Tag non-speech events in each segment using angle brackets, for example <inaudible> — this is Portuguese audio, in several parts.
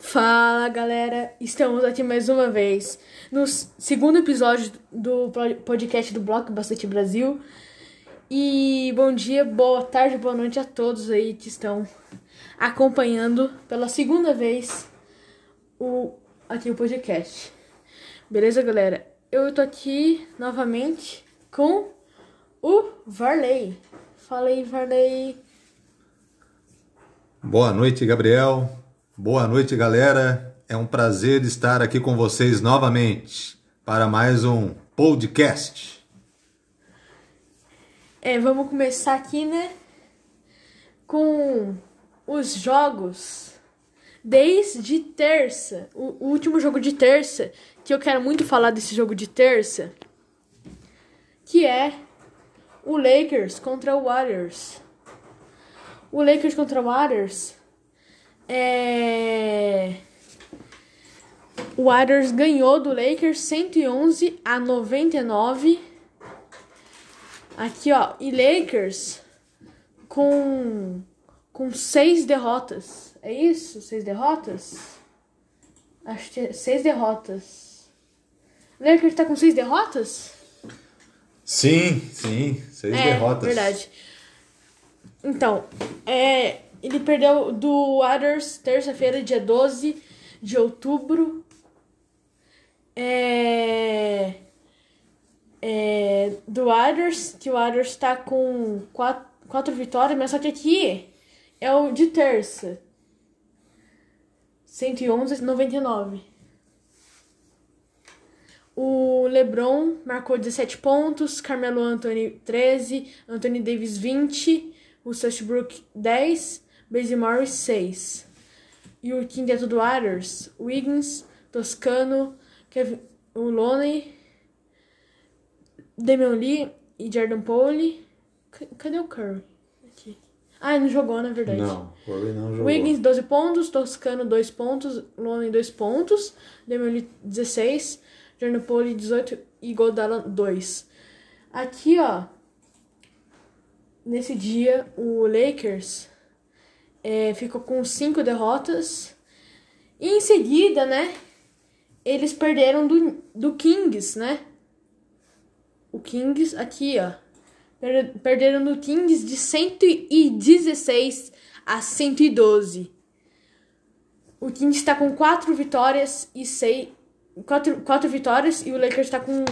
Fala galera, estamos aqui mais uma vez no segundo episódio do podcast do Bloco Bastante Brasil. E bom dia, boa tarde, boa noite a todos aí que estão acompanhando pela segunda vez o aqui o podcast. Beleza, galera? Eu tô aqui novamente com o Varley. Fala aí, Varley. Boa noite, Gabriel. Boa noite, galera. É um prazer estar aqui com vocês novamente para mais um podcast. É, vamos começar aqui, né? Com os jogos desde terça. O, último jogo de terça, que eu quero muito falar desse jogo de terça, que é o Lakers contra o Warriors o Lakers contra o Warriors, é... o Warriors ganhou do Lakers 111 a 99. Aqui, ó, e Lakers com com seis derrotas. É isso? Seis derrotas? Acho que é seis derrotas. O Lakers tá com seis derrotas? Sim, sim, seis é, derrotas. Verdade. Então, é, ele perdeu do Waters terça-feira, dia 12 de outubro. É, é, do Waters, que o Waters tá com quatro vitórias, mas só que aqui é o de terça. 111,99. O LeBron marcou 17 pontos, Carmelo Anthony 13, Anthony Davis 20, o Westbrook 10, Bazemore 6. E o quinteto do Warriors, Wiggins, Toscano, Kevin, Loney, Damian Lee e Jordan Poole. Cadê o Curry? Aqui. Ah, ele não jogou, na verdade. Não, Curry não jogou. Wiggins 12 pontos, Toscano 2 pontos, Loney 2 pontos, Damian Lee 16, Jordan Poole 18 e Godala 2. Aqui, ó, nesse dia o Lakers é, ficou com cinco derrotas. E em seguida, né? Eles perderam do, do Kings, né? O Kings aqui, ó. Perderam do Kings de 116 a 112. O Kings está com quatro vitórias e seis. Quatro, quatro vitórias e o Lakers está com,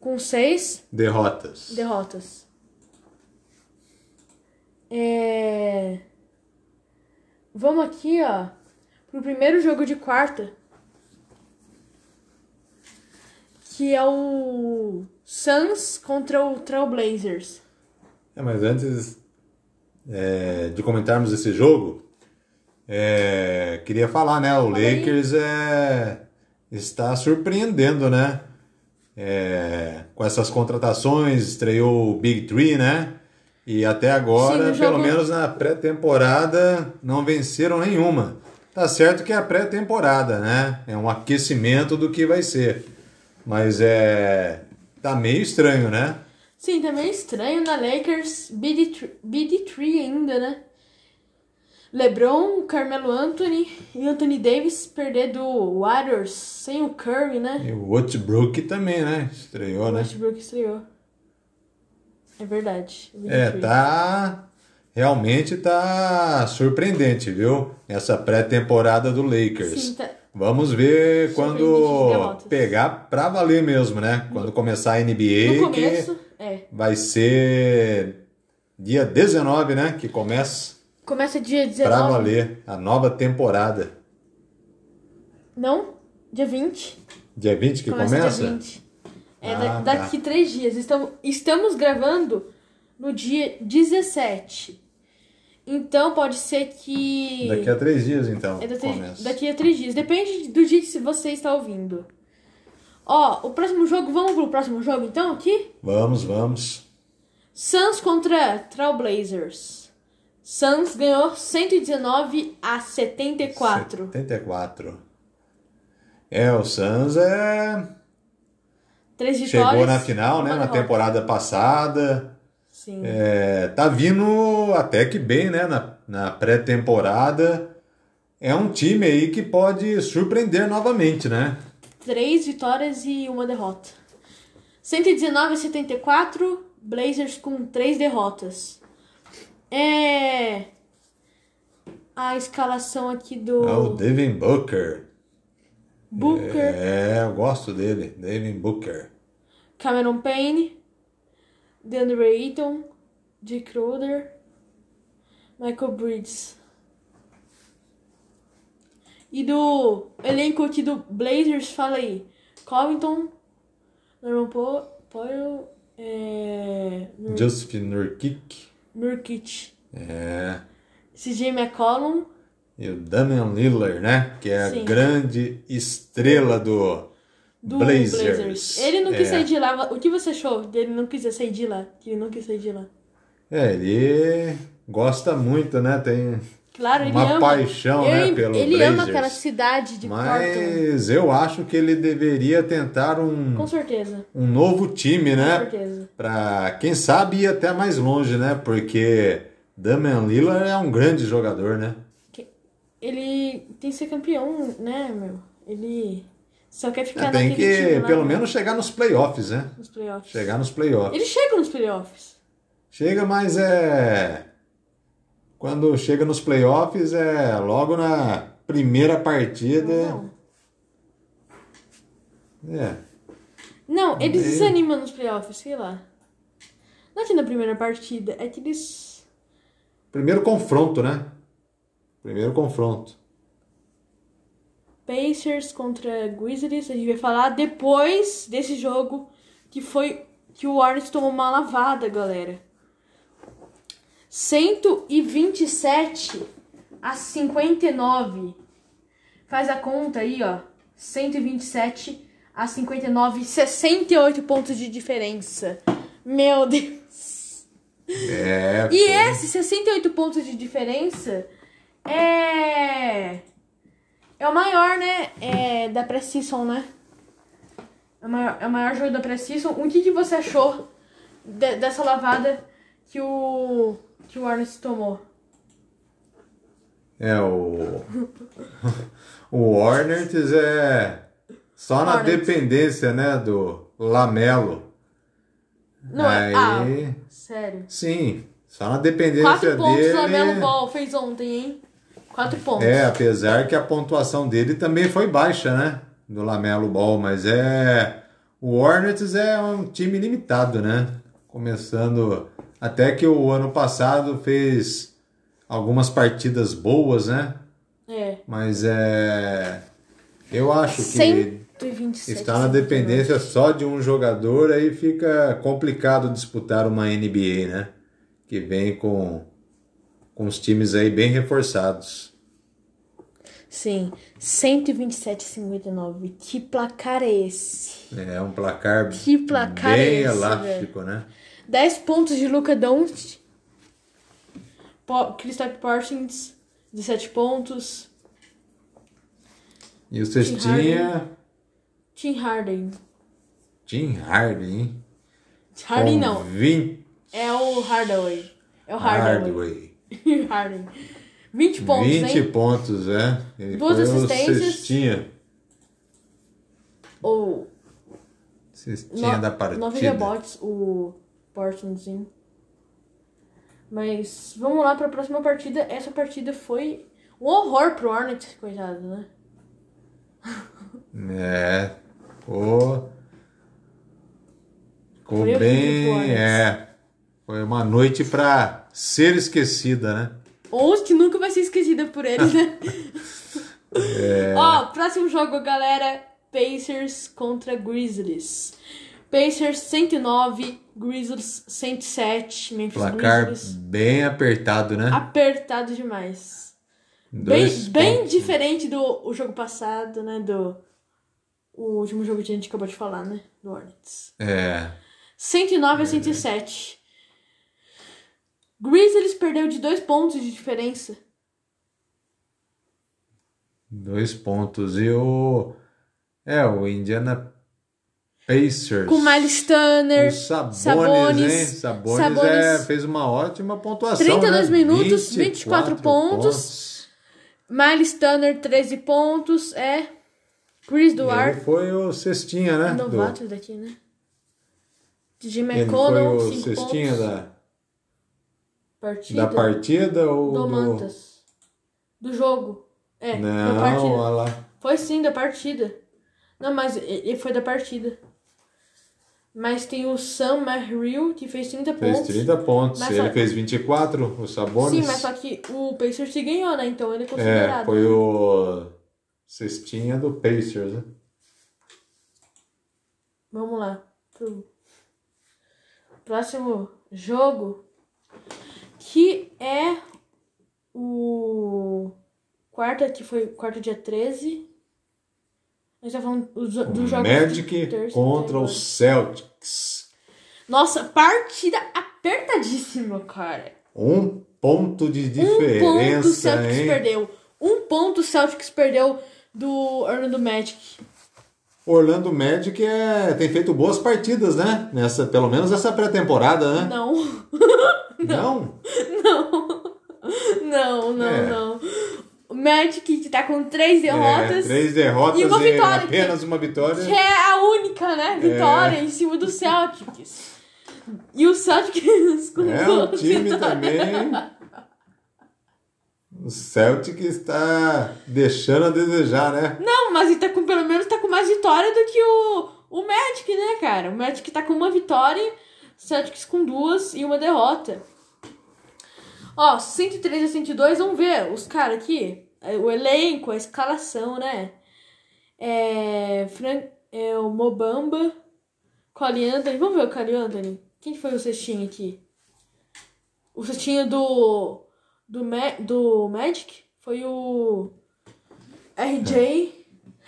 com seis derrotas. Derrotas. É... Vamos aqui, ó, pro primeiro jogo de quarta. Que é o Suns contra o Trailblazers. É, mas antes é, de comentarmos esse jogo, é, queria falar, né? O Fala Lakers é, está surpreendendo, né? É, com essas contratações, estreou o Big Three, né? E até agora, Sim, pelo menos na pré-temporada, não venceram nenhuma. Tá certo que é a pré-temporada, né? É um aquecimento do que vai ser. Mas é. Tá meio estranho, né? Sim, tá meio estranho na Lakers BD3 ainda, né? LeBron, Carmelo Anthony e Anthony Davis perder do Warriors sem o Curry, né? E o Westbrook também, né? Estreou, o né? Westbrook estreou. É verdade. É, tá. Realmente tá surpreendente, viu? Essa pré-temporada do Lakers. Sim, tá. Vamos ver quando pegar pra valer mesmo, né? Quando começar a NBA. No começo, que é. Vai ser dia 19, né? Que começa. Começa dia 19. Pra valer a nova temporada. Não? Dia 20. Dia 20 que começa? começa? Dia 20. É ah, daqui tá. três dias. Estamos, estamos gravando no dia 17. Então pode ser que. Daqui a três dias, então. É daqui, daqui a três dias. Depende do dia que você está ouvindo. Ó, o próximo jogo, vamos pro próximo jogo então aqui? Vamos, vamos. Suns contra Trailblazers. Suns ganhou 119 a 74. 74. É, o Suns é Três vitórias. Chegou na final, né? Na temporada passada. Sim. É, tá vindo até que bem, né? Na, na pré-temporada. é um time aí que pode surpreender novamente, né? Três vitórias e uma derrota. 119 a 74, Blazers com três derrotas. É. A escalação aqui do. É o Devin Booker. Booker, É, eu gosto dele, Devin Booker. Cameron Payne, DeAndre Ayton, Dick Roder, Michael Bridges. E do elenco aqui do Blazers, fala aí. Covington, Norman Po- Powell, é, Nur- Justin Nurkic. Nurkic, É. CJ McCollum, E o Damian Lillard, né? Que é Sim. a grande estrela do, do Blazers. Blazers. Ele não quis É. sair de lá. O que você achou dele não quis sair de lá? Que ele não quis sair de lá. É, ele gosta muito, né? Tem Claro, Uma ama. paixão, né, ele, pelo Ele ama Blazers. aquela cidade de. Mas eu acho que ele deveria tentar um, Com certeza. um novo time, Com né? certeza. Pra, quem sabe, ir até mais longe, né? Porque Damian Lillard é um grande jogador, né? Ele tem que ser campeão, né, meu? Ele só quer ficar Tem naquele time que lá, pelo né, menos chegar nos playoffs, né? nos playoffs. Chegar nos playoffs. Ele chega nos playoffs. Chega, mas é. Quando chega nos playoffs é logo na primeira partida. Não. É. Não, eles Ele- desanimam nos playoffs, sei lá. Não é que na primeira partida, é que eles. Primeiro confronto, né? Primeiro confronto. Pacers contra Grizzlies, a gente vai falar depois desse jogo que foi que o Warriors tomou uma lavada, galera. 127 a 59. Faz a conta aí, ó. 127 a 59, 68 pontos de diferença. Meu Deus. É. E foi- esse 68 pontos de diferença é. É o maior, né? É, da Precision, né? É o maior, é o maior jogo da Precision. O que, que você achou de- dessa lavada que o. que o Warners tomou? É, o. <laughs> o Hornets é. Só na Hornets. dependência, né? Do Lamelo. Não, é. Aí- Ah, sério. Sim, só na dependência Quatro pontos dele. o Lamelo Ball fez ontem, hein? Quatro pontos. É, apesar que a pontuação dele também foi baixa, né? Do Lamelo Ball, mas é. O Hornets é um time limitado, né? Começando. Até que o ano passado fez algumas partidas boas, né? É. Mas é. Eu acho que 127. está na dependência só de um jogador, aí fica complicado disputar uma NBA, né? Que vem com, com os times aí bem reforçados. Sim, 127 a 59. Que placar é esse? É um placar, Que placar bem é esse, elástico, né? 10 pontos de Luca Doncic. Kristaps Parsons, 17 pontos. E o Cestinha, Tim Harden. Tim Harden, hein? Harden Com não, 20 é o Hardaway. É o Hardaway. Hardaway. <laughs> Harden. 20 pontos, 20 hein? pontos, é. Ele Duas assistências. Cestinha. Ou Cestinha no- da partida. 9 rebotes, o Parsonsinho. Mas vamos lá para a próxima partida. Essa partida foi um horror pro Hornets, coitado, né? <laughs> É. Ficou. Ficou Foi bem. É. Foi uma noite pra ser esquecida, né? Ou que nunca vai ser esquecida por eles, né? É. Ó, próximo jogo, galera. Pacers contra Grizzlies. Pacers 109, Grizzlies 107. Memphis Placar Grizzlies. bem apertado, né? Apertado demais. Bem, Dois bem pontos. diferente do o jogo passado, né? Do o último jogo que a gente acabou de falar, né? Do Hornets. É. 109 a 107. Grizzlies perdeu de dois pontos de diferença. Dois pontos. E o. É, o Indiana Pacers. Com Miles Turner, O Sabonis, hein? Sabonis, Sabonis. É, fez uma ótima pontuação. 32 né? minutos, 24 pontos. Miles Turner, 13 pontos. É. Chris Duarte, foi o cestinha, né? do- novato daqui, né? DJ Ele foi McConnell, o 5 cestinha pontos. da, partida. da partida ou do do... Mantas. Do jogo. É, da Não, partida. olha lá. Foi sim, da partida. Não, mas ele foi da partida. Mas tem o Sam Merrill, que fez 30 Fez pontos. 30 pontos. Mas ele só- fez 24, o Sabonis. Sim, mas só que o Pacers se ganhou, né? Então ele é É, considerado. foi o cestinha do Pacers, né? Vamos lá. Pro próximo jogo. Que é o quarta, que foi quarto dia 13. A gente tá falando dos, dos jogos. Magic contra os Celtics. Nossa, partida apertadíssima, cara. Um ponto de Um ponto o diferença, Celtics hein? perdeu. Um ponto o Celtics perdeu do Orlando Magic. Orlando Magic é, tem feito boas partidas, né? Nessa, pelo menos essa pré-temporada, né? Não, <laughs> Não? não, não, É. não. O Magic que tá com três derrotas. É, três derrotas e uma vitória, apenas uma vitória. Que é a única, né? Vitória em cima do Celtics. E o Celtics <laughs> com É um time vitórias. também. O Celtic está deixando a desejar, né? Não, mas ele tá com, pelo menos tá com mais vitória do que o, o Magic, né, cara? O Magic tá com uma vitória, Celtics com duas e uma derrota. Ó, 103 a 102, vamos ver os caras aqui. é, O elenco, a escalação, né? É, Fran, é o Mobamba, Cole Anthony. Vamos ver o Cole Anthony. Quem foi o cestinho aqui? O cestinho do, do, do Magic foi o RJ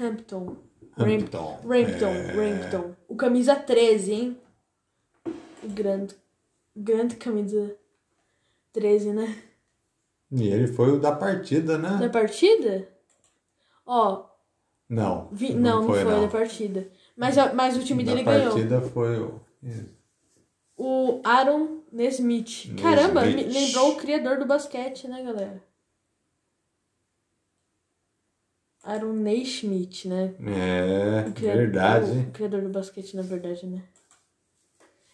Hampton. Hampton. Rampton, É. Rampton. O camisa 13, hein? O grande, grande camisa 13, né? E ele foi o da partida, Da né? partida? Ó, Não. vi, não, não foi, da partida. Mas, a- mas o time Da dele ganhou. partida foi o. O Aaron Nesmith. Caramba, me Nesmith. lembrou o criador do basquete, né, galera? Aaron Nesmith, né? É, O criador- verdade. O criador do basquete, na verdade, né?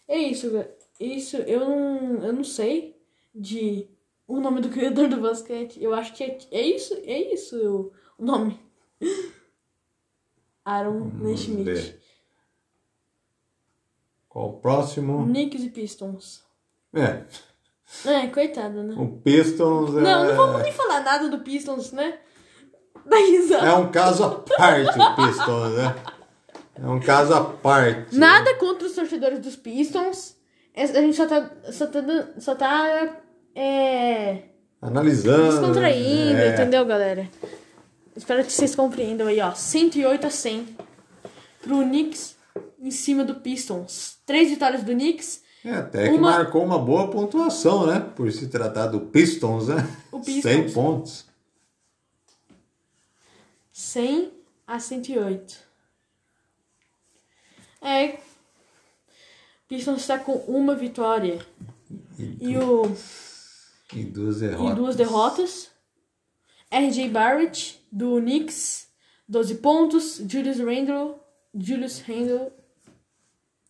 É isso, isso eu não, eu não sei de o nome do criador do basquete. Eu acho que é, é isso, é isso o, o nome. <laughs> Aaron ver. Qual o próximo? Knicks e Pistons. É, É, coitado, né? o Pistons é, Não, não vamos nem falar nada do Pistons, né? Da risada. é um caso à parte o Pistons, né? <laughs> É um caso à parte. Nada contra os torcedores dos Pistons. É, A gente só tá. Só tá. Só tá é, Analisando. descontraindo, é. entendeu, galera? Espero que vocês compreendam aí, ó. 108 a 100 pro Knicks em cima do Pistons. Três vitórias do Knicks. É, até que Uma- marcou uma boa pontuação, né? Por se tratar do Pistons, né? O <laughs> Pistons. 100 pontos. 100 a 108. É. Pistons está com uma vitória. E, o, E duas derrotas. e duas derrotas. RJ Barrett, do Knicks, 12 pontos. Julius Randle, Julius Randle,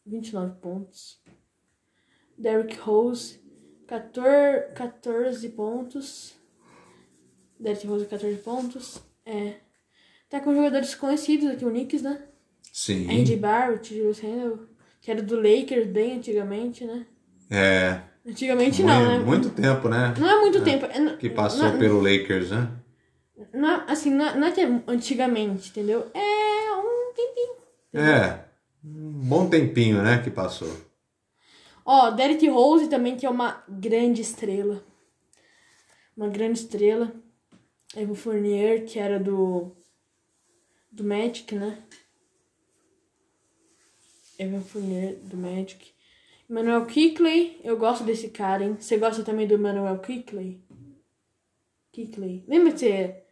29 pontos. Derrick Rose, 14, 14 pontos. Derrick Rose, 14 pontos. É. Tá com jogadores conhecidos aqui, o Knicks, né? Sim. RJ Barrett, Julius Randle, que era do Lakers bem antigamente, né? É. Antigamente muito, não, né? muito tempo, né? Não é muito tempo. é- Que passou não, pelo Lakers, né? Não, é- assim, não, é- não é que é antigamente, entendeu? É um tempinho. É. Um bom tempinho, né? Que passou. Ó, Derrick Rose também, que é uma grande estrela. Uma grande estrela. Evan Fournier, que era do. Do Magic, né? Evan Fournier, do Magic. Emmanuel Kickley, eu gosto desse cara, hein? Você gosta também do Emmanuel Kickley? Kickley. Lembra de você?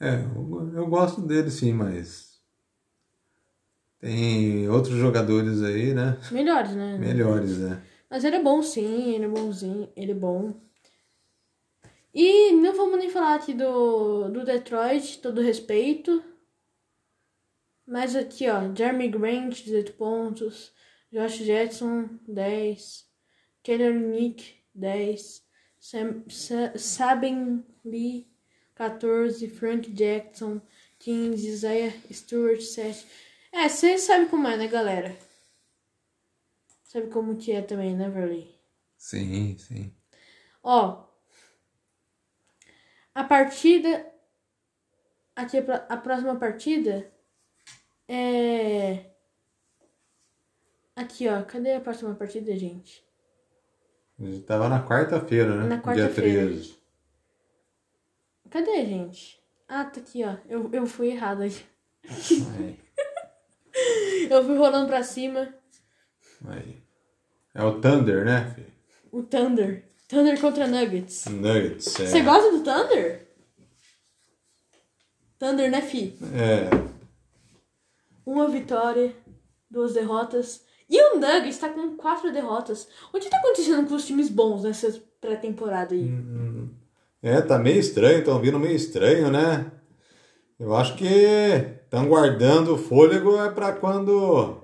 É, eu, eu gosto dele sim, mas. Tem outros jogadores aí, né? Melhores, né? Melhores, né? Mas ele é bom sim, ele é bonzinho, ele é bom. E não vamos nem falar aqui do, do Detroit, todo respeito. Mas aqui, ó, Jeremy Grant, 18 pontos. Josh Jackson, 10. Keller Nick, 10. Sam, Sa, Saben Lee, 14. Frank Jackson, 15. Isaiah Stewart, 7. É, você sabe como é, né, galera? Sabe como que é também, né, Verley? Sim, sim. Ó, a partida. Aqui a próxima partida é. Aqui, ó. Cadê a próxima partida, gente? A gente tava na quarta-feira, né? Na quarta-feira. Dia 13. Cadê, gente? Ah, tá aqui, ó. Eu, eu fui errado aí. Aí, <laughs> Eu fui rolando pra cima. aí. É o Thunder, né, filho? O Thunder. Thunder contra Nuggets. Nuggets. É. Você gosta do Thunder? Thunder, né, fi? É. Uma vitória, duas derrotas. E o Nuggets tá com quatro derrotas. O que tá acontecendo com os times bons nessa pré-temporada aí? É, tá meio estranho, estão vindo meio estranho, né? Eu acho que estão guardando o fôlego é pra quando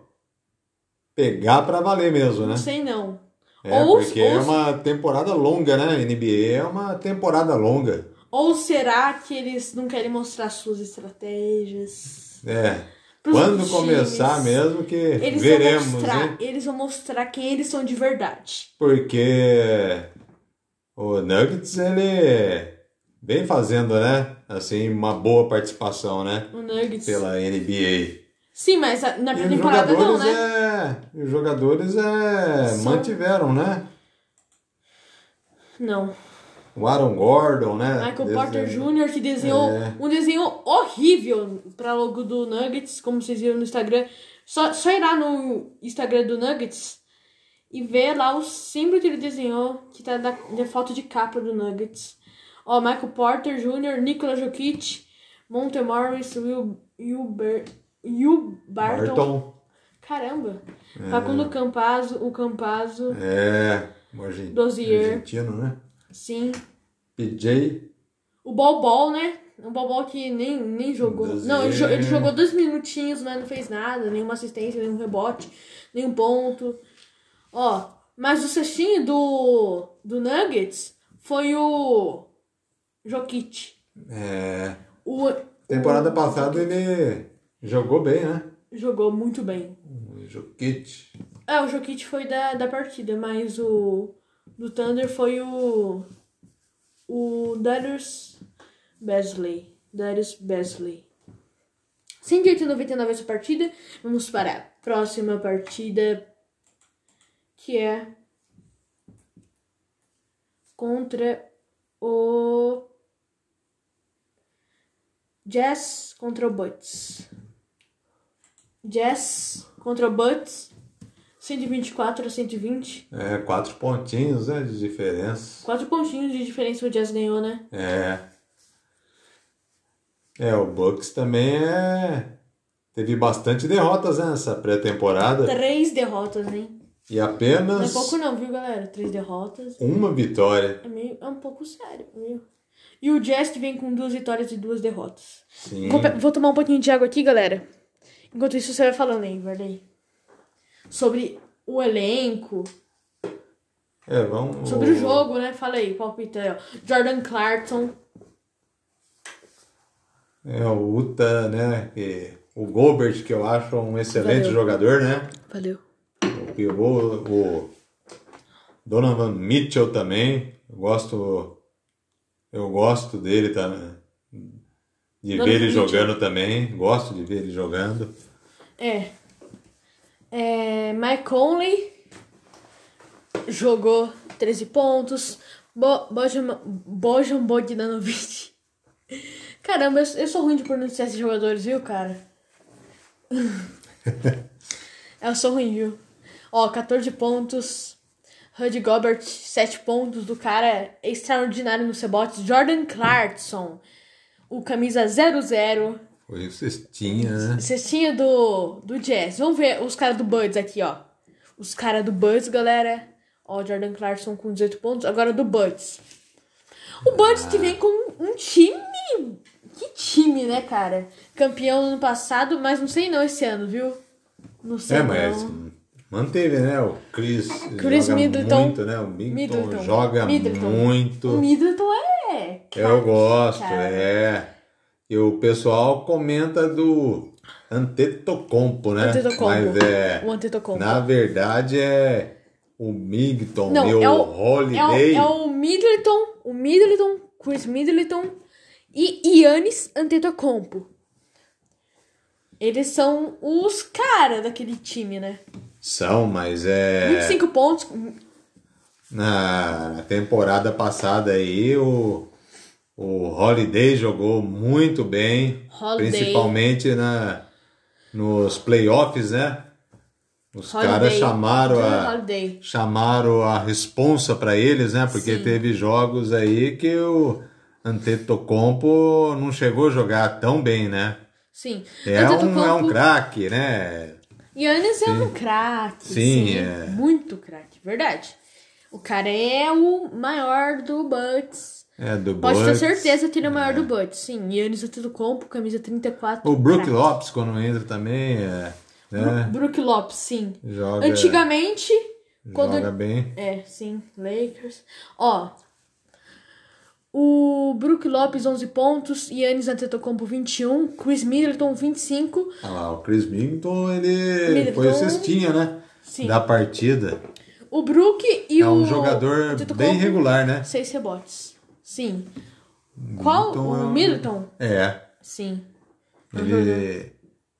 pegar pra valer mesmo, né? Não sei não. É, Ou- porque ou- é uma temporada longa, né? NBA é uma temporada longa. Ou será que eles não querem mostrar suas estratégias? É. Quando começar times? mesmo que Eles veremos, vão mostrar, hein? eles vão mostrar quem eles são de verdade. Porque o Nuggets, ele vem fazendo, né? Assim, uma boa participação, né? O Nuggets. Pela NBA. Sim, mas na jogadores, não, né? é, os jogadores é, São- mantiveram, né? Não. O Aaron Gordon, né? Michael Desde- Porter Jr., que desenhou É. um desenho horrível pra logo do Nuggets, como vocês viram no Instagram. Só, só ir lá no Instagram do Nuggets e ver lá o símbolo que ele desenhou, que tá da, da foto de capa do Nuggets. Ó, Michael Porter Jr., Nikola Jokic, Monte Morris, Will, Will, Ber, Will Barton. Barton. Caramba! Facundo Campazzo, o Campazzo, É, argentino, né? Sim. PJ. O Bol né? O Bol que nem, nem jogou. Dozier. Não, ele, ele jogou dois minutinhos, mas não fez nada, nenhuma assistência, nenhum rebote, nenhum ponto. Ó, mas o cestinho do, do Nuggets foi o Jokic. É, O, temporada o- passada ele jogou bem, né? Jogou muito bem. O Jokic. É, o Jokic foi da, da partida, mas o do Thunder foi o o Darius Besley. Darius Besley. 199 essa partida. Vamos para a próxima partida que é contra o Jazz contra o Bucks. Jazz contra o Bucks. 124 a 120. É, quatro pontinhos, né, de diferença. Quatro pontinhos de diferença o Jazz ganhou, né? É. É, o Bucks também é... Teve bastante derrotas né, nessa pré-temporada. Três derrotas, hein? E Não é apenas pouco não, viu, galera? Três derrotas. uma vitória. É, meio, é um pouco sério, viu? E o Jazz que vem com duas vitórias e duas derrotas. Sim. Vou, vou tomar um pouquinho de água aqui, galera. Enquanto isso, você vai falando aí, Varley. Sobre o elenco, É, vamos... sobre o jogo, né? Fala aí, palpita aí, ó. Jordan Clarkson. É, o Uta, né, que... O Gobert, que eu acho um excelente Valeu. jogador, né? Valeu. O pivô, o Donovan Mitchell também. Eu gosto... Eu gosto dele, tá? De Donovan ver ele Mitchell. jogando também. Gosto de ver ele jogando. É. É. Mike Conley jogou 13 pontos. Bo Bojan, Bojan Bogdanovic. <laughs> Caramba, eu, eu sou ruim de pronunciar esses jogadores, viu, cara? <laughs> eu sou ruim, viu? Ó, 14 pontos. Rudy Gobert, 7 pontos. Do cara extraordinário nos rebotes. Jordan Clarkson, o camisa 00. Foi o cestinha, né? Cestinha do, do Jazz. Vamos ver os caras do Buds aqui, ó. Os caras do Buds, galera. Ó, Jordan Clarkson com 18 pontos. Agora do Buds. O Bucks que vem com um time. Que time, né, cara? Campeão no ano passado, mas não sei não esse ano, viu? Não sei É, mas não. manteve, né? O Chris, Chris joga Middleton. muito, né? O Middleton, Middleton. joga Middleton. muito. O Middleton é. Eu gosto, cara. é. E o pessoal comenta do Antetokounmpo, né? Antetokounmpo. Mas é, O Antetokounmpo. na verdade é o Middleton Não, e o é o, Holiday. é o, é o Middleton, o Middleton, Chris Middleton e Yannis Antetokounmpo. Eles são os caras daquele time, né? São, mas é 25 pontos. na temporada passada aí o o Holiday jogou muito bem, Holiday. principalmente na nos playoffs, né? Os Holiday. caras chamaram a Holiday. chamaram a responsa para eles, né? Porque Sim. teve jogos aí que o Antetokounmpo não chegou a jogar tão bem, né? Sim. É um, é um Antetokounmpo- craque, né? Yannis é um craque. Sim, Sim, é. Muito craque, verdade. O cara é o maior do Bucks. É do Pode ter Bucks. certeza que ele é o maior do Bucks. Sim, Yannis Antetokounmpo, camisa 34. O Brook craque. Lopes quando entra também, é, né? Brook Lopes, sim. Joga, Antigamente, quando joga bem. É, sim, Lakers. Ó, o Brook Lopes 11 pontos, Yannis Antetokounmpo 21, Chris Middleton 25. Olha lá, o Chris Middleton, ele Middleton. foi o cestinha, né? Sim. Da partida. O Brook e É o um jogador bem regular, né? Seis rebotes. Sim. Qual? Middleton é o um- Middleton? É. Sim. Ele.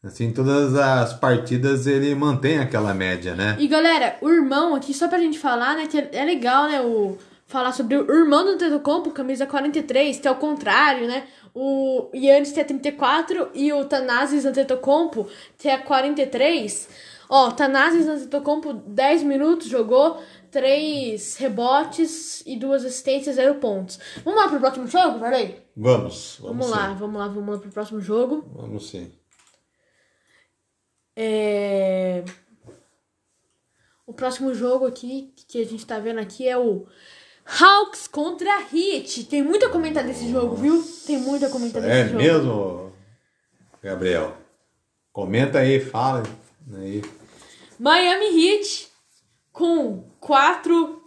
Assim, todas as partidas ele mantém aquela média, né? E galera, o irmão aqui, só pra gente falar, né, que é legal, né, o falar sobre o irmão do Antetokounmpo, camisa 43, que é o contrário, né? O Yannis tem a 34 e o Thanasis Antetokounmpo tem a 43. Ó, Thanasis Antetokounmpo 10 minutos jogou, 3 rebotes e 2 assistências, 0 pontos. Vamos lá pro próximo jogo, peraí? Vamos. Vamos sim. lá, vamos lá, vamos lá pro próximo jogo. Vamos sim. É... O próximo jogo aqui que a gente tá vendo aqui é o Hawks contra Heat. Tem muito a comentar desse jogo, viu? Tem muito a comentar desse É jogo. mesmo, Gabriel? Comenta aí, fala aí. Miami Heat com quatro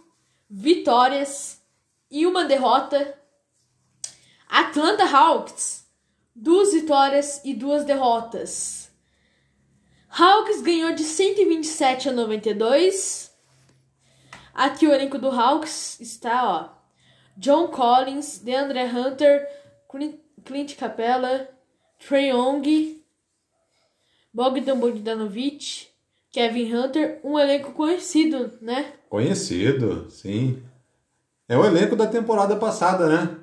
vitórias e uma derrota. Atlanta Hawks, duas vitórias e duas derrotas. Hawks ganhou de 127 a 92. Aqui o elenco do Hawks está, ó. John Collins, DeAndre Hunter, Clint- Capella, Trae Young, Bogdan Bogdanovic, Kevin Hunter, um elenco conhecido, né? Conhecido, sim. É o elenco da temporada passada, né?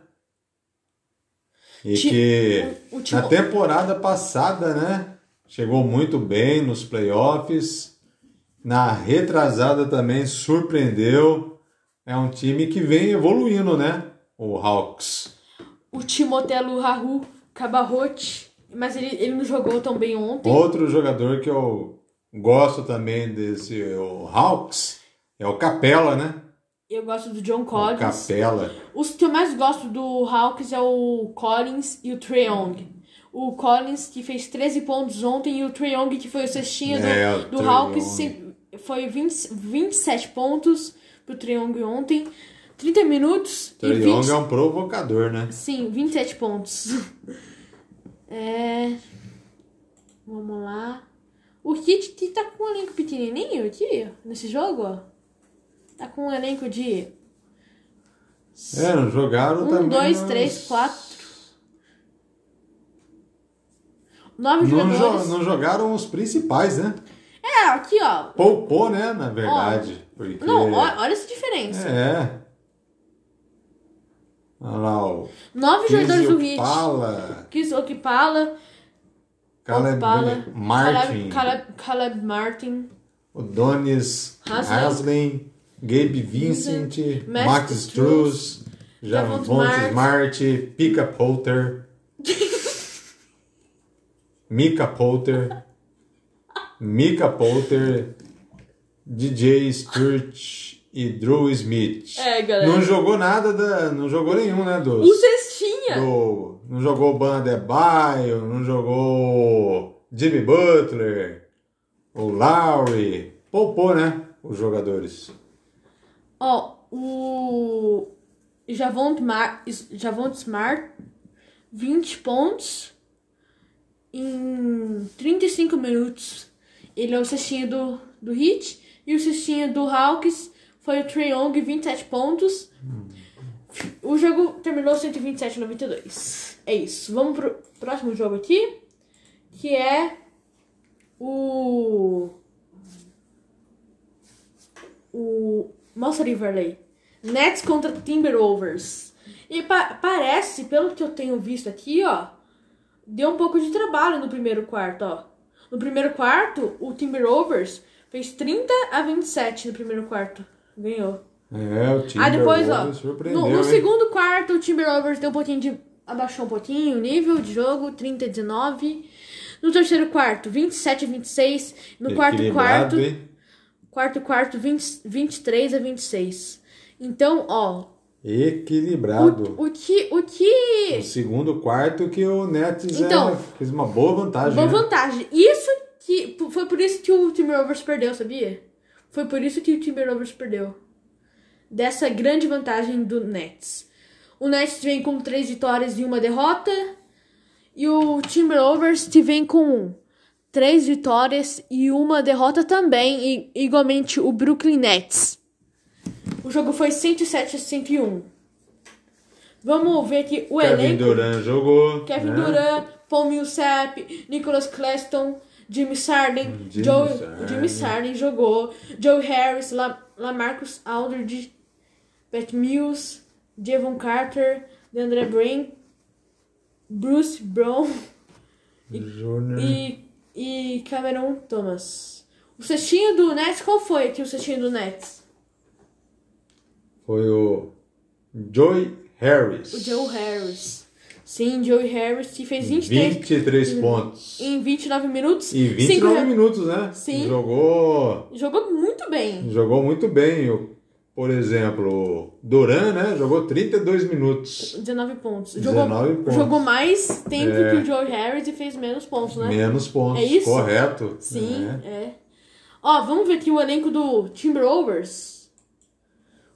E Ti- que o- o time- na temporada passada, né? Chegou muito bem nos playoffs. Na retrasada também surpreendeu. É um time que vem evoluindo, né? O Hawks. O Timotelo Rahu Cabarrote, mas ele, ele não jogou tão bem ontem. Outro jogador que eu gosto também desse o Hawks é o Capela, né? Eu gosto do John O Collins. Capela. Os que eu mais gosto do Hawks é o Collins e o Trae Young. O Collins que fez 13 pontos ontem e o Trae Young que foi o cestinho do, É, o do Trae Hawks Young. foi 20, 27 pontos pro Trae Young ontem. 30 minutos e Trae 20, Young é um provocador, né? Sim, 27 pontos. <laughs> É. Vamos lá. O Kit que tá com um elenco pequenininho aqui, nesse jogo, ó. Tá com um elenco de É, não jogaram também. 1, 2, mas 3, 4. Nove Não, jo- jogadores. não jogaram os principais, né? É, aqui, ó. Poupou, né? Na verdade. porque... Não, ó- olha essa diferença. É. Olha lá, o Nove jogadores do Heat. Pala, Chris Okpala, Caleb Okpala, Martin, Caleb, Caleb, Caleb Martin, o Donis Haslem. Haslem, Gabe Vincent, Max Max Struz, Javonte Smart. Pika Poulter, <laughs> Mika Poulter, Mika Poulter, DJ Sturch e Drew Smith. É, galera. Não jogou nada, da, não jogou nenhum, né? Dos, Do, não jogou Banda Baio, não jogou Jimmy Butler, o Lowry. Poupou, né? Os jogadores. Ó, o Javont, Mar... Javont Smart, 20 pontos em 35 minutos. Ele é o cestinho do, do Heat. E o cestinho do Hawks foi o Trae Young, 27 pontos. O jogo terminou 127 a 92. É isso. Vamos pro próximo jogo aqui. Que é o... O... Mostra aí, Varley. Nets contra Timberwolves. E pa parece, pelo que eu tenho visto aqui, ó, deu um pouco de trabalho no primeiro quarto, ó. No primeiro quarto, o Timberwolves fez 30 a 27 no primeiro quarto. Ganhou. É, o time Aí depois, ó, no, no segundo quarto, o Timberwolves deu um pouquinho de. abaixou um pouquinho o nível de jogo, 30 a 19. No terceiro quarto, 27 a 26. No quarto quarto, quarto quarto, 20, 23 a 26. Então, ó, Equilibrado. o, o que. O que. O segundo quarto que o Nets é, Então, fez uma boa vantagem. Boa né? vantagem. Isso que. Foi por isso que o Timberwolves perdeu, sabia? Foi por isso que o Timberwolves perdeu. Dessa grande vantagem do Nets. O Nets vem com três vitórias e uma derrota. E o Timberwolves te vem com três vitórias e uma derrota também. E, igualmente o Brooklyn Nets. O jogo foi 107 a 101. Vamos ver aqui o Kevin elenco. Durant jogou. Kevin né? Durant, Paul Millsap, Nicholas Claston, Jimmy Sarden, Jimmy Joe, Sarden. Jimmy Sarden jogou, Joe Harris, La, Lamarcus Aldridge, Pat Mills, Devon Carter, DeAndre Brain, Bruce Brown Júnior. e, e Cameron Thomas. O cestinho do Nets, qual foi aqui o cestinho do Nets? Foi o Joey Harris. O Joe Harris. Sim, Joe Harris que fez 23 23 pontos. em 29 minutos. E cinco 29 re- minutos, né? Sim. Jogou, Jogou muito bem. jogou muito bem. Por exemplo, Duran, né? Jogou 32 minutos. 19 pontos. 19 jogou, pontos. jogou mais tempo É. que o Joe Harris e fez menos pontos, né? Menos pontos. É isso? Correto. Sim, É. é. Ó, vamos ver aqui o elenco do Timberwolves.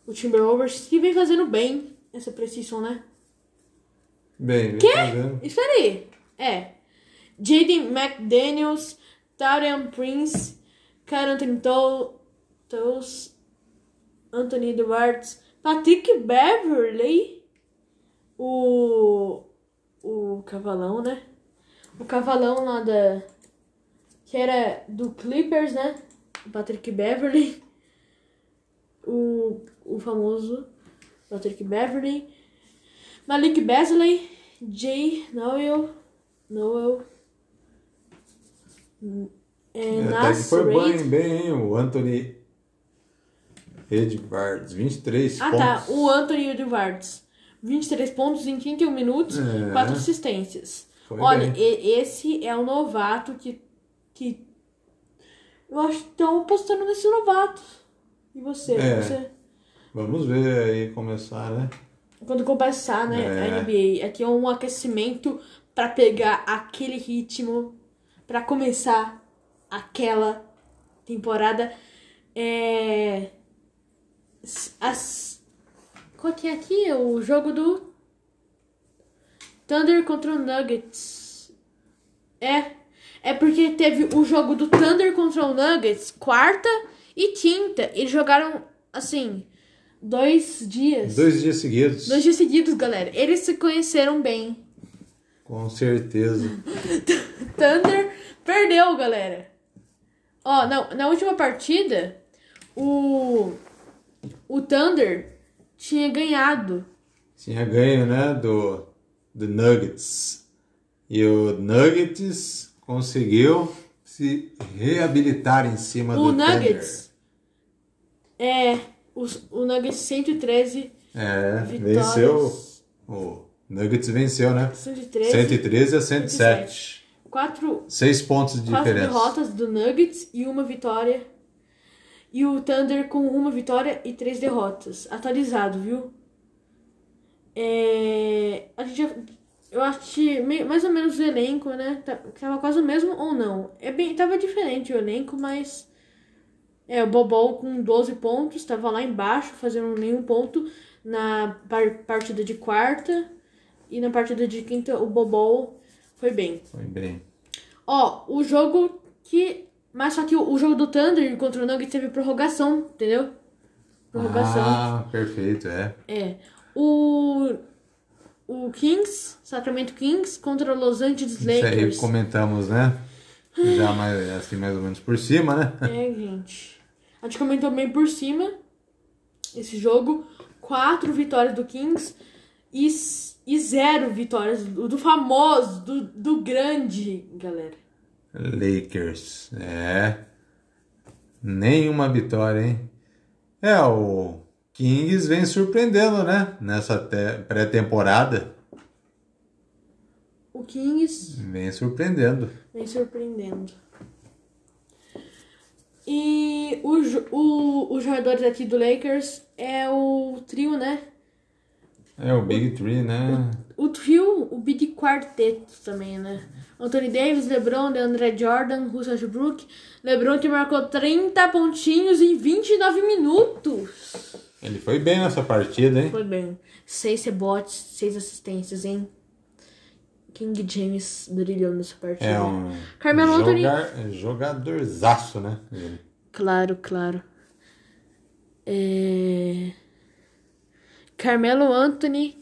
O Timberwolves que vem fazendo bem essa precisão, né? Bem, vem Quê? fazendo. Espera aí. É. Jaden McDaniels, Tarian Prince, Tol- Tolls, Anthony Edwards, Patrick Beverley, o. O Cavalão, né? O Cavalão lá da. Que era do Clippers, né? O Patrick Beverley. O, o famoso Patrick Beverley. Malik Beasley, Jay Noel, Noel, é, Nas foi bem, bem, hein? O Anthony Edwards, 23 Ah pontos. tá, o Anthony Edwards. 23 pontos em 31 minutos, É. 4 assistências. Foi Olha, e- esse é o novato que. que eu acho que estão apostando nesse novato. E você? É. você? Vamos ver aí começar, né? Quando começar, né, É. a NBA. Aqui é um aquecimento pra pegar aquele ritmo, pra começar aquela temporada. É. As... Qual que é aqui? O jogo do Thunder contra o Nuggets. É. É porque teve o jogo do Thunder contra o Nuggets quarta e quinta. Eles jogaram assim dois dias. Dois dias seguidos. Dois dias seguidos, galera. Eles se conheceram bem. Com certeza. <laughs> Thunder perdeu, galera. Ó, na, na última partida, o, o Thunder tinha ganhado. Tinha ganho, né? Do, do Nuggets. E o Nuggets conseguiu se reabilitar em cima O do Nuggets. É, o, o Nuggets 113 Thunder. É, vitórias. venceu. O Nuggets venceu, né? 113. 113 a 107. Quatro, Seis pontos de quatro diferença. derrotas do Nuggets e uma vitória. E o Thunder com uma vitória e três derrotas. Atualizado, viu? É, a gente, eu acho que mais ou menos o elenco, né? tá- Tava quase o mesmo ou não. É bem, tava diferente o elenco, mas. É, o Bobol com 12 pontos, tava lá embaixo, fazendo nenhum ponto na par- partida de quarta. E na partida de quinta, o Bobol foi bem. Foi bem. Ó, o jogo que. Mas só que o, o jogo do Thunder contra o Nuggets teve prorrogação, entendeu? Prorrogação. Ah, perfeito, é. É. O. O Kings, Sacramento Kings contra o Los Angeles Isso aí Lakers. comentamos, né? Já mais, assim, mais ou menos por cima, né? É, gente. A gente comentou bem por cima esse jogo. Quatro vitórias do Kings e, e zero vitórias do, do famoso, do, do grande, galera. Lakers, é. Nenhuma vitória, hein? É, o Kings vem surpreendendo, né? Nessa te- pré-temporada. O Kings Vem surpreendendo. vem surpreendendo. E o, o, os jogadores aqui do Lakers é o trio, né? É o Big Three, né? O trio, o Big Quarteto também, né? Anthony Davis, LeBron, DeAndre Jordan, Russell Westbrook. LeBron que marcou 30 pontinhos em 29 minutos. Ele foi bem nessa partida, hein? Foi bem. 6 rebotes, 6 assistências, hein? King James brilhou nessa partida. É um Carmelo Anthony- jogar, jogadorzaço, né? Ele. Claro, claro. É... Carmelo Anthony,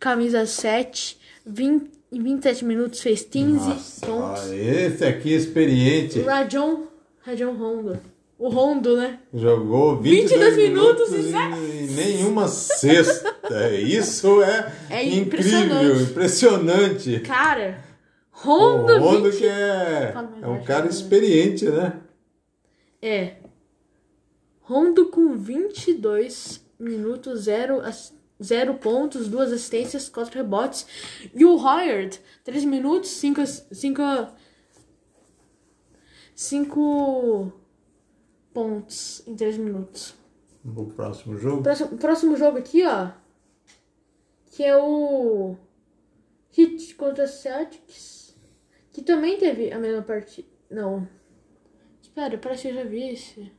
camisa 7, 20, em 27 minutos fez 15 Nossa, pontos. ó, esse aqui experiente O Rajon, Rajon Rondo. O Rondo, né? jogou 22 22, minutos minutos e e, nenhuma cesta. Isso é, É incrível, impressionante. Cara, O Rondo, Rondo 20 que é, é um cara experiente, né? É. Rondo com 22 minutos, 0 zero pontos, duas assistências, quatro rebotes. E o Howard, 3 minutos, 5 cinco, cinco pontos em 3 minutos. No próximo jogo. Próximo, próximo jogo aqui, ó. Que é o Heat contra Celtics. Que também teve a mesma partida. Não. Espera, parece que eu já vi esse.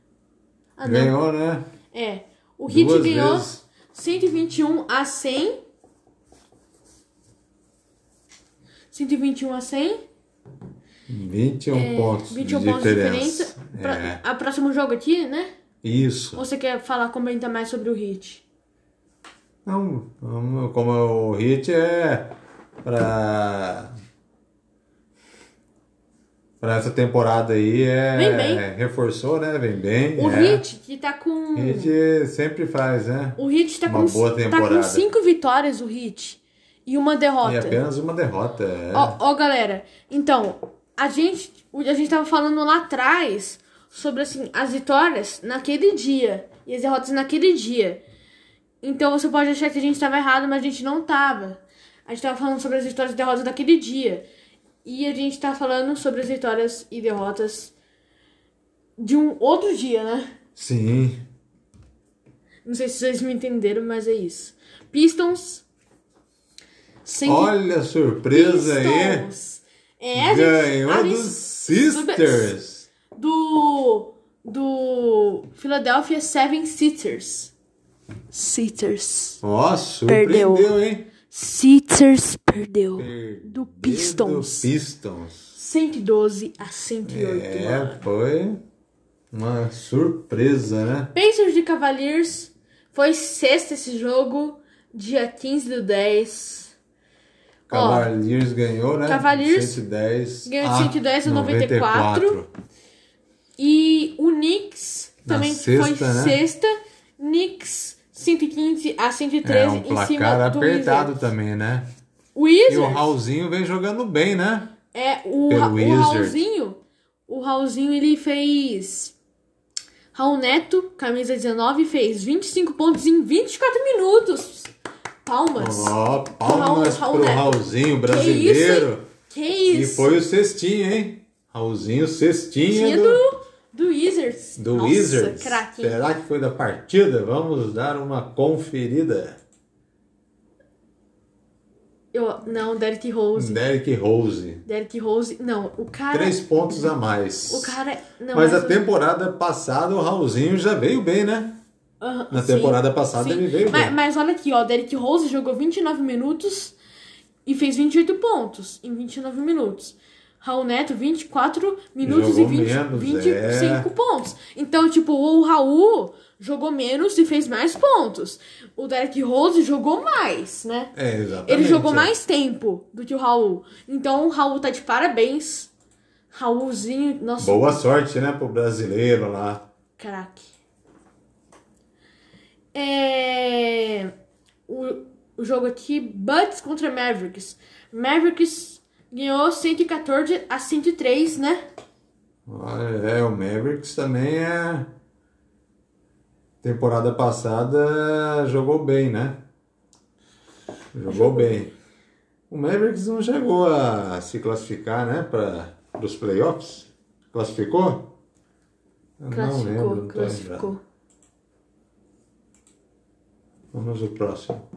Ah. Ganhou, né? É. O Heat Duas ganhou vezes. 121 a 100. 121 a 100. 21 pontos 21 de pontos de diferença. diferença. Pra, É, A próximo jogo aqui, né? isso. Ou você quer falar, comentar mais sobre o Heat? Não, como o hit é pra para essa temporada aí é Vem bem. reforçou, né? Vem bem. O é. Heat, que tá com. Hit sempre faz, né? O Heat tá Uma com, boa tá com temporada. cinco vitórias, o Heat. E uma derrota. E apenas uma derrota. é. Ó, ó, galera, então, a gente, a gente tava falando lá atrás sobre, assim, as vitórias naquele dia e as derrotas naquele dia. Então você pode achar que a gente tava errado, mas a gente não tava. A gente tava falando sobre as vitórias e derrotas daquele dia. E a gente tá falando sobre as vitórias e derrotas de um outro dia, né? Sim. Não sei se vocês me entenderam, mas é isso. Pistons. Sem Olha a surpresa aí. Pistons. É, a gente- Ganhou a dos Sisters. Do. Do. Philadelphia Seven Sitters. Sitters. Ó, surpreendeu, Perdeu. hein? Sitters perdeu. Perdeu Pistons. Do Pistons. 112 a 108. É, mano. foi uma surpresa, né? Pacers de Cavaliers. Foi sexta esse jogo. Dia 15 do 10. Ó, Cavaliers ganhou, né? Cavaliers 110 ganhou de a 110 a 94. E o Knicks também sexta, foi né? sexta. Knicks 115 a 113 É um em placar cima do apertado Wizards. também, né? O E o Wizards Raulzinho vem jogando bem, né? é o, Ra- o Wizards. Raulzinho. O Raulzinho ele fez Raul Neto, camisa 19, fez 25 pontos em 24 minutos. Palmas. Ó, palmas Raul- Raul pro Neto. Raulzinho Que isso, brasileiro. Que E isso? foi o cestinho, hein? Raulzinho cestinha Tinha do, do Do Wizards. do Nossa, Wizards. craque. Será que foi da partida? Vamos dar uma conferida. Eu, não, Derrick Rose. Derrick Rose. Derrick Rose. Não, o cara. Três pontos a mais. O cara. Não, Mas a essa- temporada passada o Raulzinho já veio bem, né? Na sim, temporada passada sim. ele veio mas, bem. mas olha aqui, ó. Derrick Rose jogou 29 minutos e fez 28 pontos em 29 minutos. Raul Neto, 24 minutos Jogou e 20, menos, 25 é. pontos. Então, tipo, o Raul jogou menos e fez mais pontos. O Derrick Rose jogou mais, né? É, exatamente. Ele jogou é. mais tempo do que o Raul. Então, o Raul tá de parabéns. Raulzinho, nossa, Boa sorte, né, pro brasileiro lá. Craque. É... O, o jogo aqui, Bucks contra Mavericks. Mavericks ganhou 114 a 103, né? É, o Mavericks também é. Temporada passada jogou bem, né? Jogou bem. O Mavericks não chegou a se classificar, né, para os playoffs? Classificou? Eu não Classificou, lembro, não lembrado. classificou. Vamos ao próximo.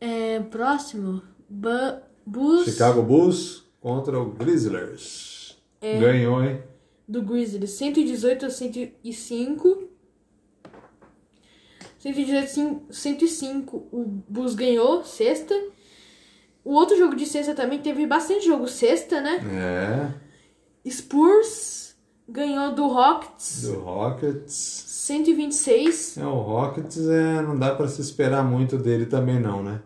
É, próximo, Bu- Bulls Chicago Bulls contra o Grizzlies. É. Ganhou, hein? do Grizzlies, 118 a 105. 118 a 105, o Bulls ganhou, sexta. O outro jogo de sexta também teve bastante jogo sexta, né? É, Spurs ganhou do Rockets do Rockets. 126. É, o Rockets é, não dá pra se esperar muito dele também não, né?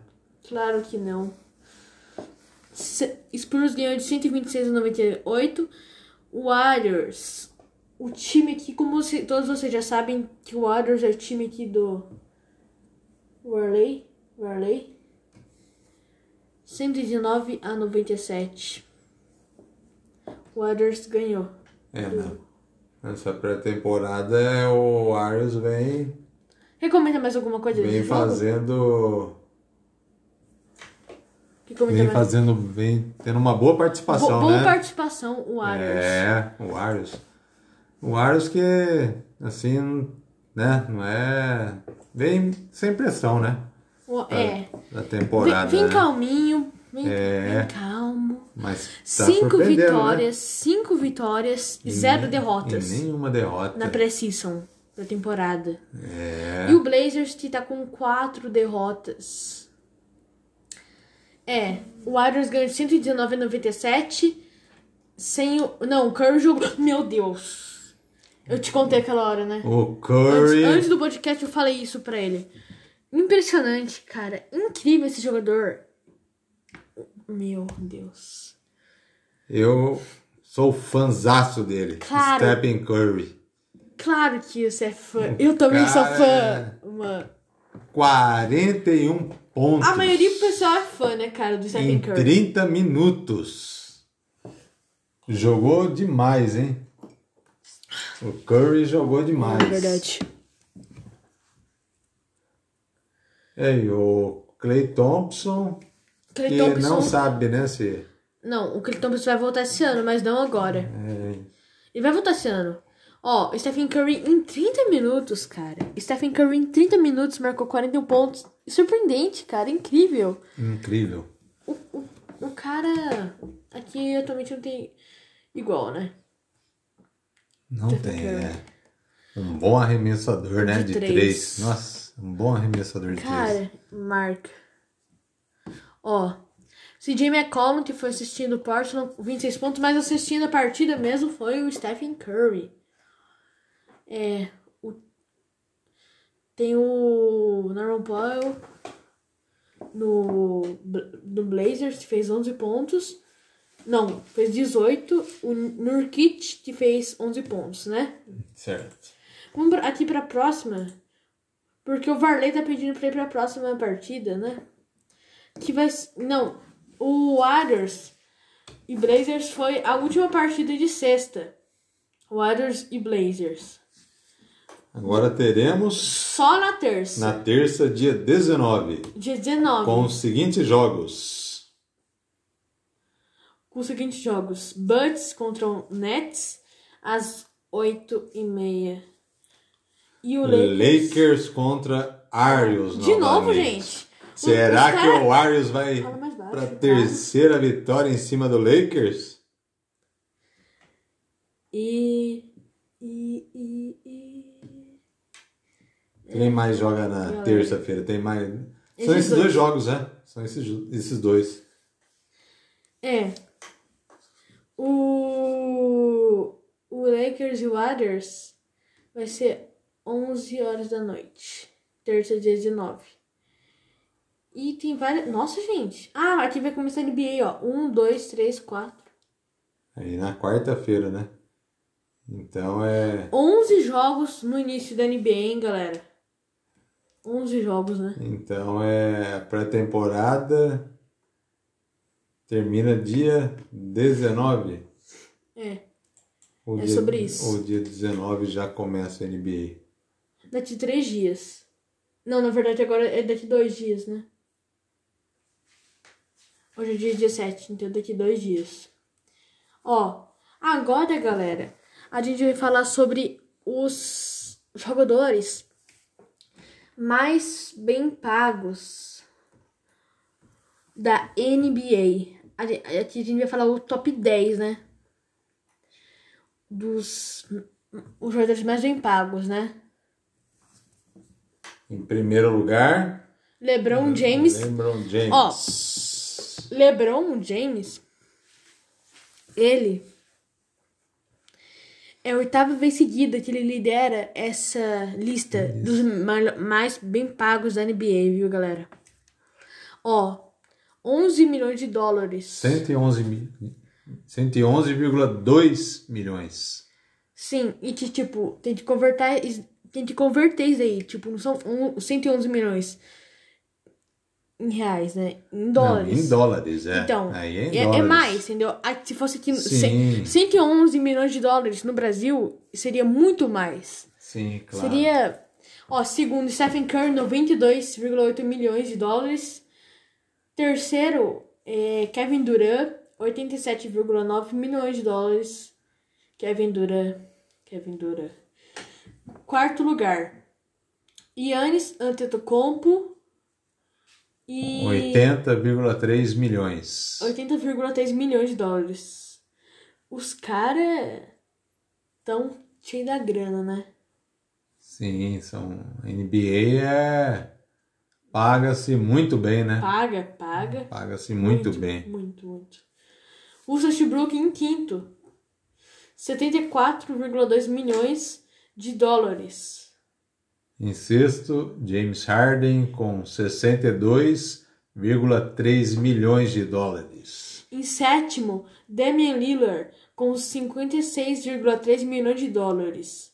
Claro que não. Spurs ganhou de 126 a 98. Warriors. O time aqui, como você- todos vocês já sabem, que o Warriors é o time aqui do Warley. Warley. 119 a 97. O Warriors ganhou. É, não. Nessa pré-temporada o Warriors vem, Recomenda mais alguma coisa vem fazendo. Vem fazendo. Vem tendo uma boa participação, Bo- boa né? participação, o Warriors. É, o Warriors. O Warriors que, assim, né, não é... Vem sem pressão, né? O- é. Da Vem, temporada, vem né? calminho, vem, É. vem calmo. Mas tá cinco surpreendendo, vitórias, cinco vitórias e né? zero E derrotas nenhuma derrota. na pré-season da temporada. É. E o Blazers que tá com quatro derrotas. É, o Warriors ganhou de 119 a 97. Sem o. Não, o Curry jogou. <laughs> Meu Deus! Eu te contei aquela hora, né? O Antes, Curry... antes do podcast eu falei isso pra ele. Impressionante, cara. Incrível esse jogador. Meu Deus. Eu sou fãzaço dele. Claro. Stephen Curry. Claro que você é fã. Eu também sou fã. Mano. 41 pontos. A maioria do pessoal é fã, né, cara, do Stephen em Curry. 30 minutos. Jogou demais, hein? O Curry jogou demais. É verdade. E o Clay Thompson, Clay que Thompson. não sabe, né, se... Não, o Clay Thompson vai voltar esse ano, mas não agora. É, Ele vai voltar esse ano. Ó, Stephen Curry em 30 minutos, cara. Stephen Curry em 30 minutos marcou 41 pontos. Surpreendente, cara. Incrível. incrível. O, o, o cara aqui atualmente não tem igual, né? Não Stephen tem, Curry. é. Um bom arremessador, né, De de três. três. Nossa, um bom arremessador de três. Cara, marca. Ó, CJ McCollum, que foi assistindo o Portland, 26 pontos, mas assistindo a partida mesmo foi o Stephen Curry. É, o, tem o Norman Powell no, no Blazers, que fez 11 pontos. Não, fez 18. O Nurkic, que fez 11 pontos, né? Certo. Vamos aqui pra próxima. Porque o Varley tá pedindo pra ir pra próxima partida, né? Que vai. Não. O Warriors e Blazers foi a última partida de sexta. Warriors e Blazers. Agora teremos Só na terça. na terça, dia 19, Dia 19. com os seguintes jogos. com os seguintes jogos: Bucks contra o Nets às 8h30. E o Lakers. Lakers contra Arios. De novo, gente. Será que cara- o Arios vai para tá? terceira vitória em cima do Lakers? E. E. E. e... Quem mais joga na terça-feira? Tem mais. São Esses esses dois dois. jogos, né? São esses, esses dois. É. O. O Lakers e o Warriors vai ser 11 horas da noite. Terça, dia 19. E tem várias. Nossa, gente. Ah, aqui vai começar a NBA, ó. 1, 2, 3, 4. Aí na quarta-feira, né? Então é. 11 jogos no início da NBA, hein, galera? 11 jogos, né? Então é pré-temporada termina dia 19. É. O É dia, sobre isso. O dia 19 já começa a NBA. Daqui três dias. Não, na verdade agora é daqui dois dias, né? Hoje é dia 17, então daqui dois dias. Ó, agora, galera, a gente vai falar sobre os jogadores mais bem pagos da NBA. Aqui a gente vai falar o top 10, né? Dos os jogadores mais bem pagos, né? Em primeiro lugar, LeBron James. LeBron James. Ó. LeBron James, ele é a oitava vez seguida que ele lidera essa lista dos ma- mais bem pagos da NBA, viu, galera? Ó, 11 milhões de dólares. 111 mil. 111,2 milhões. Sim, e que, tipo, tem que converter, tem que converter isso aí. Tipo, não são um, 111 milhões em reais, né? Em dólares. Não, em dólares, é. Então, Aí é, em é, é mais, entendeu? Ah, Se fosse aqui, Sim. cem- 111 milhões de dólares no Brasil, seria muito mais. Sim, claro. Seria, ó, segundo Stephen Curry, 92,8 milhões de dólares. Terceiro, é Kevin Durant, 87,9 milhões de dólares. Kevin Durant, Kevin Durant. Quarto lugar, Yannis Antetokounmpo e 80,3 milhões. 80,3 milhões de dólares. Os caras tão cheios da grana, né? Sim, são. NBA é. Paga-se muito bem, né? Paga, paga. Paga-se muito, bem. Muito, muito. O Westbrook em quinto. 74,2 milhões de dólares. Em sexto, James Harden com 62,3 milhões de dólares. Em sétimo, Damian Lillard com 56,3 milhões de dólares.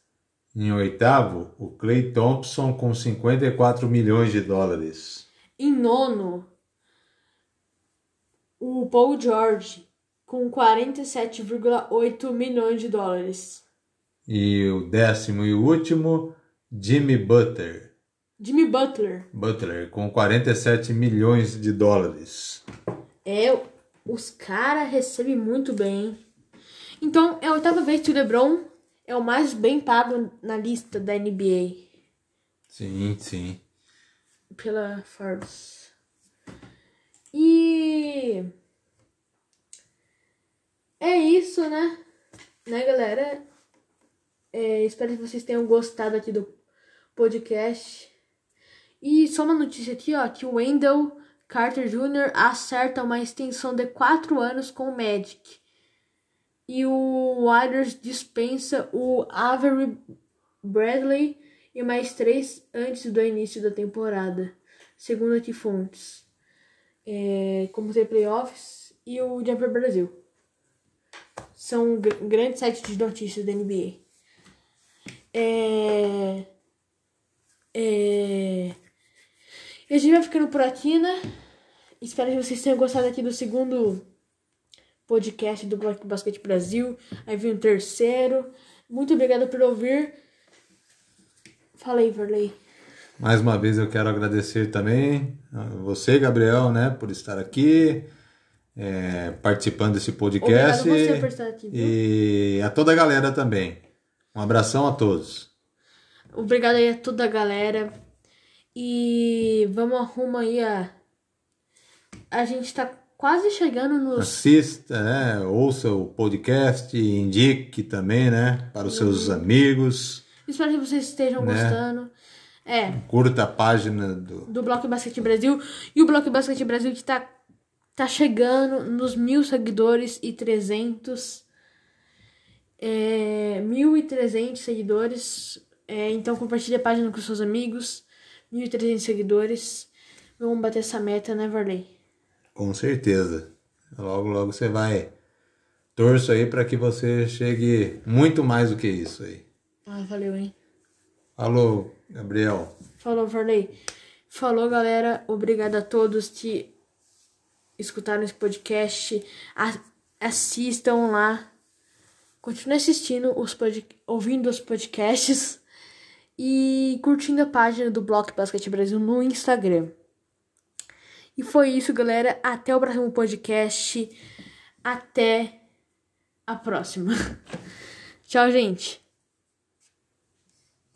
Em oitavo, o Clay Thompson com 54 milhões de dólares. Em nono, o Paul George com 47,8 milhões de dólares. E o décimo e último, Jimmy Butler. Jimmy Butler. Butler com 47 milhões de dólares. É, os caras recebem muito bem. Então, é a oitava vez que o LeBron é o mais bem pago na lista da NBA Sim, sim. pela Forbes. E é isso, né? Né, galera? É, espero que vocês tenham gostado aqui do podcast. E só uma notícia aqui, ó, que o Wendell Carter Jr. acerta uma extensão de 4 anos com o Magic. E o Warriors dispensa o Avery Bradley e mais três antes do início da temporada, segundo aqui fontes. É, como tem playoffs e o Jumper Brasil. São gr grandes sites de notícias da NBA. É, é, e a gente vai ficando por aqui, né? Espero que vocês tenham gostado aqui do segundo podcast do Basquete Brasil. Aí vem o terceiro. Muito obrigada por ouvir. Fala aí, Verley. Mais uma vez eu quero agradecer também a você, Gabriel, né, por estar aqui. é, participando desse podcast. Obrigado você por estar aqui. Viu? E a toda a galera também. Um abração a todos. Obrigado aí a toda a galera. E vamos arrumar aí a. A gente tá quase chegando nos. Assista, né? ouça o podcast, indique também, né? Para os seus amigos. Espero que vocês estejam Né? gostando. É, Curta a página do. do Bloco Basquete Brasil. E o Bloco Basquete Brasil que tá, tá chegando nos mil seguidores e 300. É, 1.300 seguidores. É, então compartilhe a página com seus amigos. 1.300 seguidores. Vamos bater essa meta, né, Varley? Com certeza. Logo, logo você vai. Torço aí para que você chegue muito mais do que isso aí. Ah, valeu, hein? Alô, Gabriel. Falou, Varley. Falou, galera. Obrigado a todos que escutaram esse podcast. Assistam lá. Continue assistindo os pod... ouvindo os podcasts e curtindo a página do Bloco Basquete Brasil no Instagram. E foi isso, galera. Até o próximo podcast. Até a próxima. <laughs> Tchau, gente.